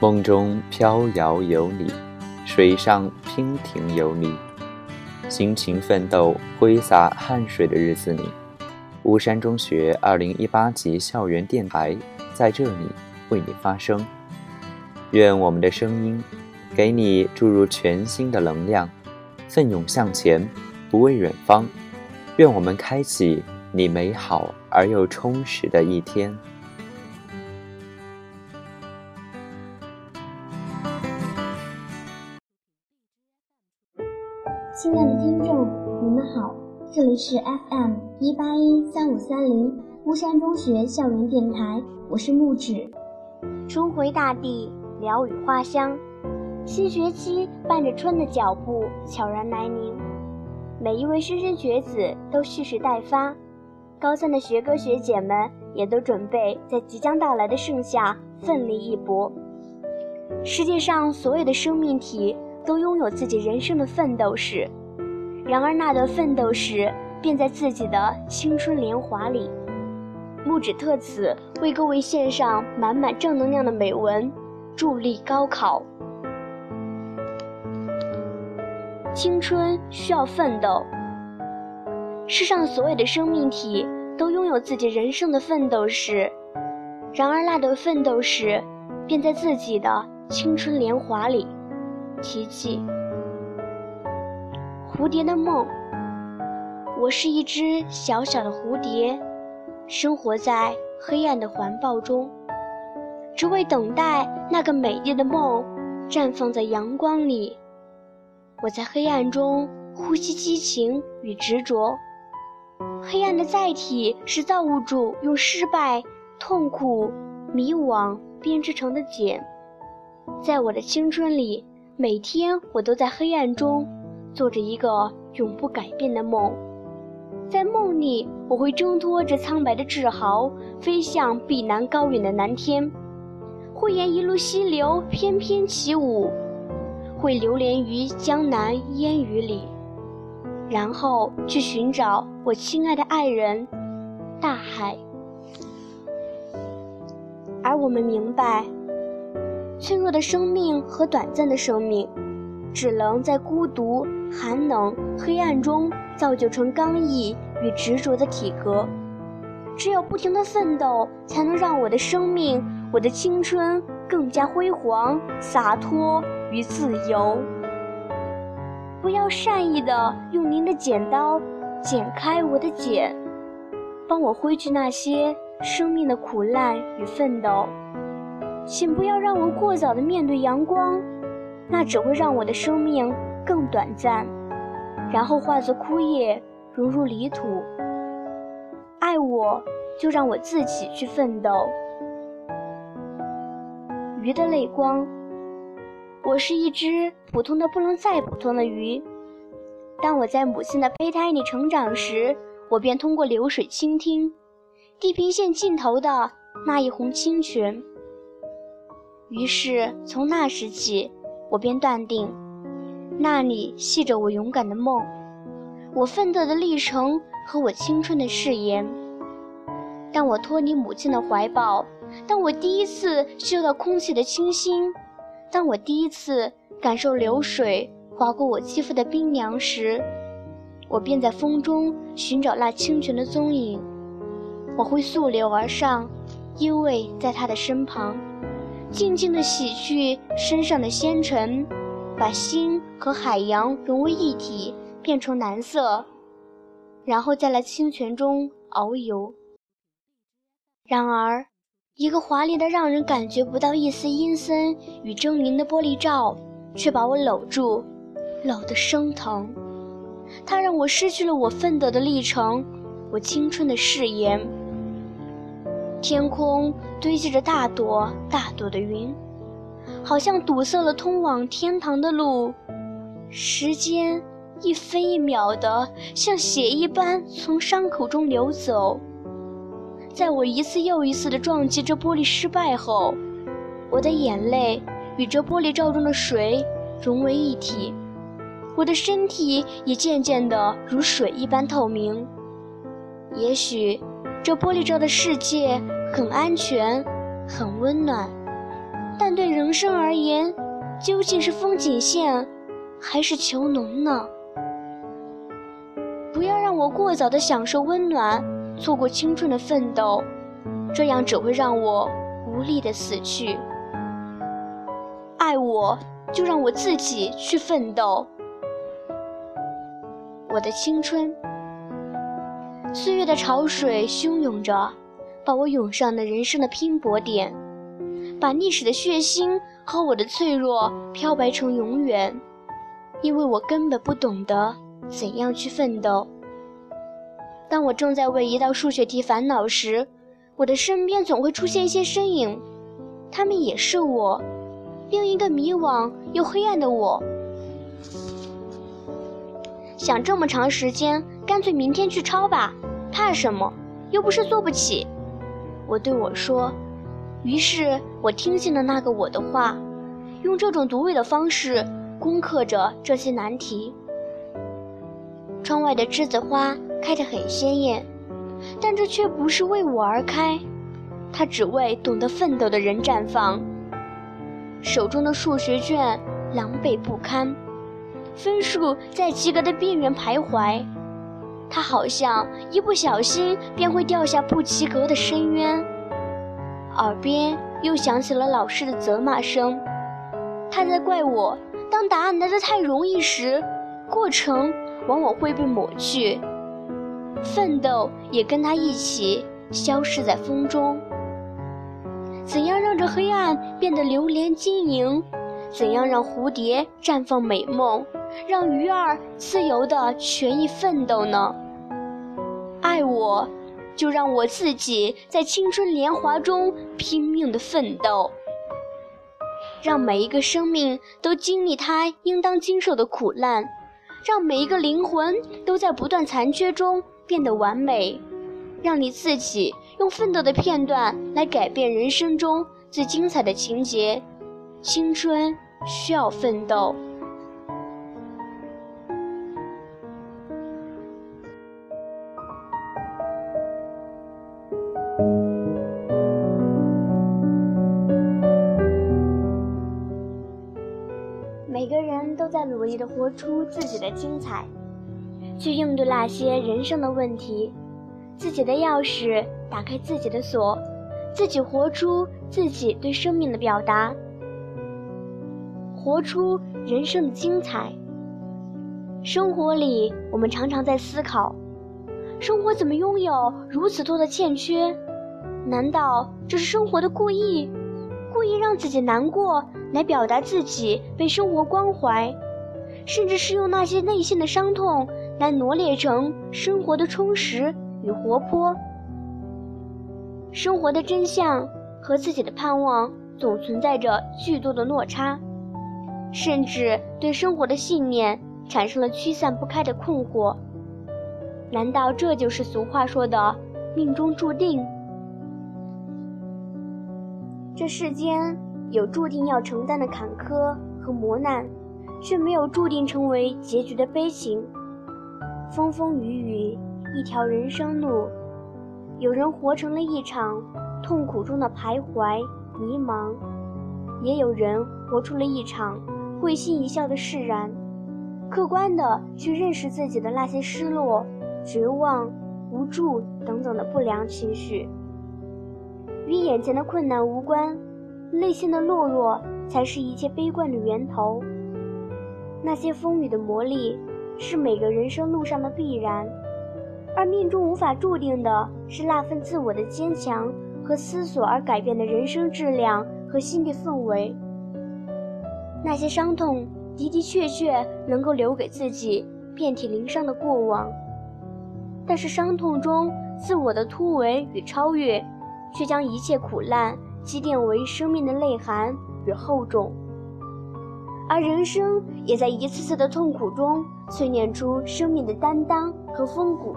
梦中飘摇有你，水上娉婷有你，辛勤奋斗、挥洒汗水的日子里，巫山中学二零一八级校园电台在这里为你发声。愿我们的声音给你注入全新的能量，奋勇向前，不畏远方。愿我们开启你美好而又充实的一天。是 FM 一八一三五三零巫山中学校园电台，我是木指。春回大地，鸟语花香，新学期伴着春的脚步悄然来临，每一位莘莘学子都蓄势待发，高三的学哥学姐们也都准备在即将到来的盛夏奋力一搏。世界上所有的生命体。都拥有自己人生的奋斗史，然而那段奋斗史便在自己的青春年华里。木指特此为各位献上满满正能量的美文，助力高考。青春需要奋斗。世上所有的生命体都拥有自己人生的奋斗史，然而那段奋斗史便在自己的青春年华里。奇迹，蝴蝶的梦。我是一只小小的蝴蝶，生活在黑暗的环抱中，只为等待那个美丽的梦绽放在阳光里。我在黑暗中呼吸激情与执着，黑暗的载体是造物主用失败、痛苦、迷惘编织成的茧。在我的青春里。每天我都在黑暗中做着一个永不改变的梦，在梦里我会挣脱这苍白的志豪，飞向碧蓝高远的蓝天，会沿一路溪流翩翩起舞，会流连于江南烟雨里，然后去寻找我亲爱的爱人大海。而我们明白。脆弱的生命和短暂的生命，只能在孤独、寒冷、黑暗中造就成刚毅与执着的体格。只有不停的奋斗，才能让我的生命、我的青春更加辉煌、洒脱与自由。不要善意的用您的剪刀剪开我的茧，帮我挥去那些生命的苦难与奋斗。请不要让我过早的面对阳光，那只会让我的生命更短暂，然后化作枯叶，融入泥土。爱我，就让我自己去奋斗。鱼的泪光，我是一只普通的不能再普通的鱼。当我在母亲的胚胎里成长时，我便通过流水倾听地平线尽头的那一泓清泉。于是，从那时起，我便断定，那里系着我勇敢的梦，我奋斗的历程和我青春的誓言。当我脱离母亲的怀抱，当我第一次嗅到空气的清新，当我第一次感受流水划过我肌肤的冰凉时，我便在风中寻找那清泉的踪影。我会溯流而上，依偎在他的身旁。静静地洗去身上的纤尘，把心和海洋融为一体，变成蓝色，然后再来清泉中遨游。然而，一个华丽的让人感觉不到一丝阴森与狰狞的玻璃罩，却把我搂住，搂得生疼。它让我失去了我奋斗的历程，我青春的誓言。天空堆积着大朵大朵的云，好像堵塞了通往天堂的路。时间一分一秒的像血一般从伤口中流走。在我一次又一次的撞击这玻璃失败后，我的眼泪与这玻璃罩中的水融为一体，我的身体也渐渐的如水一般透明。也许。这玻璃罩的世界很安全，很温暖，但对人生而言，究竟是风景线，还是囚笼呢？不要让我过早的享受温暖，错过青春的奋斗，这样只会让我无力的死去。爱我，就让我自己去奋斗。我的青春，岁月的潮水汹涌着，把我涌上了人生的拼搏点，把历史的血腥和我的脆弱漂白成永远，因为我根本不懂得怎样去奋斗。当我正在为一道数学题烦恼时，我的身边总会出现一些身影，他们也是我，另一个迷惘又黑暗的我。想这么长时间，干脆明天去抄吧，怕什么？又不是做不起。我对我说。于是我听信了那个我的话，用这种独立的方式攻克着这些难题。窗外的栀子花开得很鲜艳，但这却不是为我而开，它只为懂得奋斗的人绽放。手中的数学卷狼狈不堪。分数在及格的边缘徘徊，他好像一不小心便会掉下不及格的深渊。耳边又响起了老师的责骂声，他在怪我：当答案来得太容易时，过程往往会被抹去，奋斗也跟他一起消失在风中。怎样让这黑暗变得流连晶莹？怎样让蝴蝶绽放美梦？让鱼儿自由的全意奋斗呢？爱我，就让我自己在青春年华中拼命的奋斗。让每一个生命都经历它应当经受的苦难，让每一个灵魂都在不断残缺中变得完美。让你自己用奋斗的片段来改变人生中最精彩的情节。青春需要奋斗。每个人都在努力的活出自己的精彩，去应对那些人生的问题。自己的钥匙打开自己的锁，自己活出自己对生命的表达，活出人生的精彩。生活里，我们常常在思考：生活怎么拥有如此多的欠缺？难道这是生活的故意？故意让自己难过？来表达自己被生活关怀，甚至是用那些内心的伤痛来罗列成生活的充实与活泼。生活的真相和自己的盼望总存在着巨多的落差，甚至对生活的信念产生了驱散不开的困惑。难道这就是俗话说的命中注定？这世间。有注定要承担的坎坷和磨难，却没有注定成为结局的悲情。风风雨雨，一条人生路，有人活成了一场痛苦中的徘徊迷茫，也有人活出了一场会心一笑的释然。客观的去认识自己的那些失落、绝望、无助等等的不良情绪，与眼前的困难无关。内心的懦弱才是一切悲观的源头。那些风雨的磨砺，是每个人生路上的必然，而命中无法注定的是那份自我的坚强和思索而改变的人生质量和心理氛围。那些伤痛的的确确能够留给自己遍体鳞伤的过往，但是伤痛中自我的突围与超越，却将一切苦难。积淀为生命的内涵与厚重，而人生也在一次次的痛苦中淬炼出生命的担当和风骨。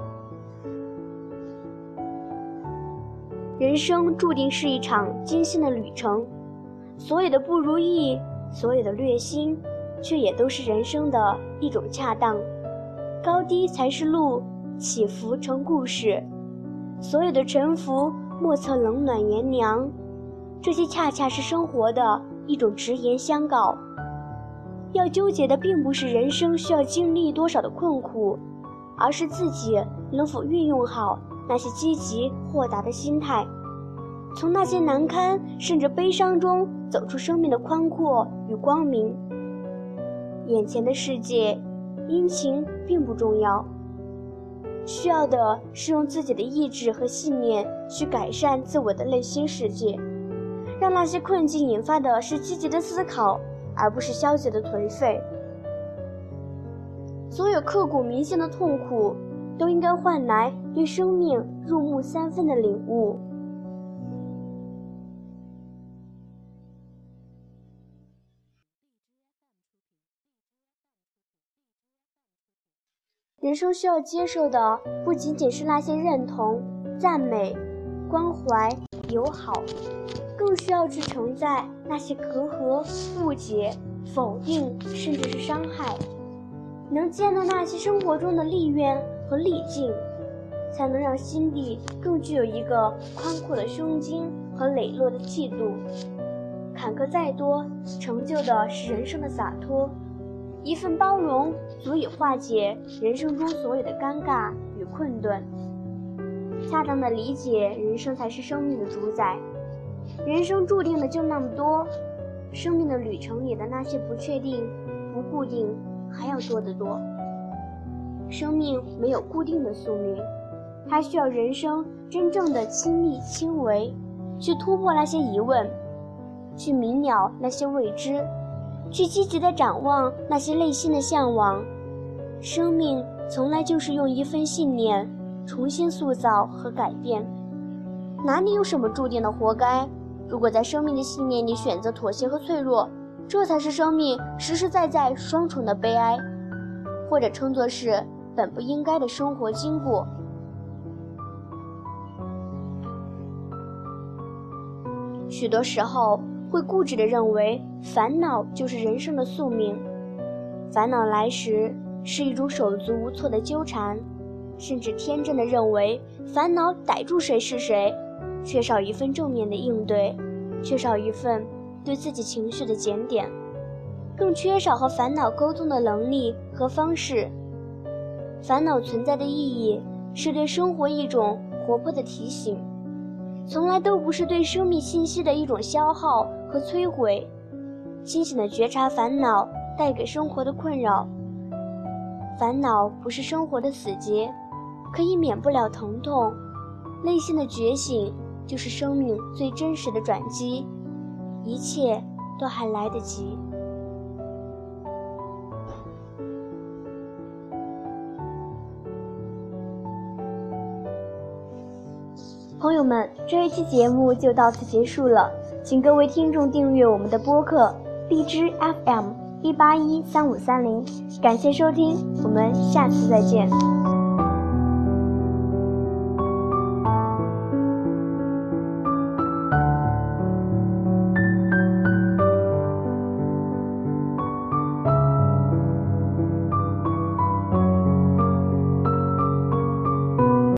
人生注定是一场艰辛的旅程，所有的不如意，所有的虐心，却也都是人生的一种恰当。高低才是路，起伏成故事。所有的沉浮，莫测冷暖炎凉。这些恰恰是生活的一种直言相告。要纠结的并不是人生需要经历多少的困苦，而是自己能否运用好那些积极豁达的心态，从那些难堪甚至悲伤中走出生命的宽阔与光明。眼前的世界，阴晴并不重要，需要的是用自己的意志和信念去改善自我的内心世界，让那些困境引发的是积极的思考。而不是消极的颓废。所有刻骨铭心的痛苦，都应该换来对生命入木三分的领悟。人生需要接受的，不仅仅是那些认同、赞美、关怀、友好。更需要去承载那些隔阂、误解、否定，甚至是伤害。能见到那些生活中的利怨和利尽，才能让心底更具有一个宽阔的胸襟和磊落的气度。坎坷再多，成就的是人生的洒脱。一份包容足以化解人生中所有的尴尬与困顿。恰当的理解人生，才是生命的主宰。人生注定的就那么多，生命的旅程里的那些不确定、不固定，还要多得多。生命没有固定的宿命，它需要人生真正的亲力亲为，去突破那些疑问，去明了那些未知，去积极的展望那些内心的向往。生命从来就是用一份信念重新塑造和改变，哪里有什么注定的活该？如果在生命的信念里选择妥协和脆弱，这才是生命实实在在双重的悲哀，或者称作是本不应该的生活经过。许多时候会固执地认为烦恼就是人生的宿命，烦恼来时是一种手足无措的纠缠，甚至天真的认为烦恼逮住谁是谁。缺少一份正面的应对，缺少一份对自己情绪的检点，更缺少和烦恼沟通的能力和方式。烦恼存在的意义是对生活一种活泼的提醒，从来都不是对生命信息的一种消耗和摧毁。清醒的觉察烦恼带给生活的困扰，烦恼不是生活的死结，可以免不了疼痛。内心的觉醒。就是生命最真实的转机，一切都还来得及。朋友们，这一期节目就到此结束了，请各位听众订阅我们的播客荔枝 FM 一八一三五三零，感谢收听，我们下次再见。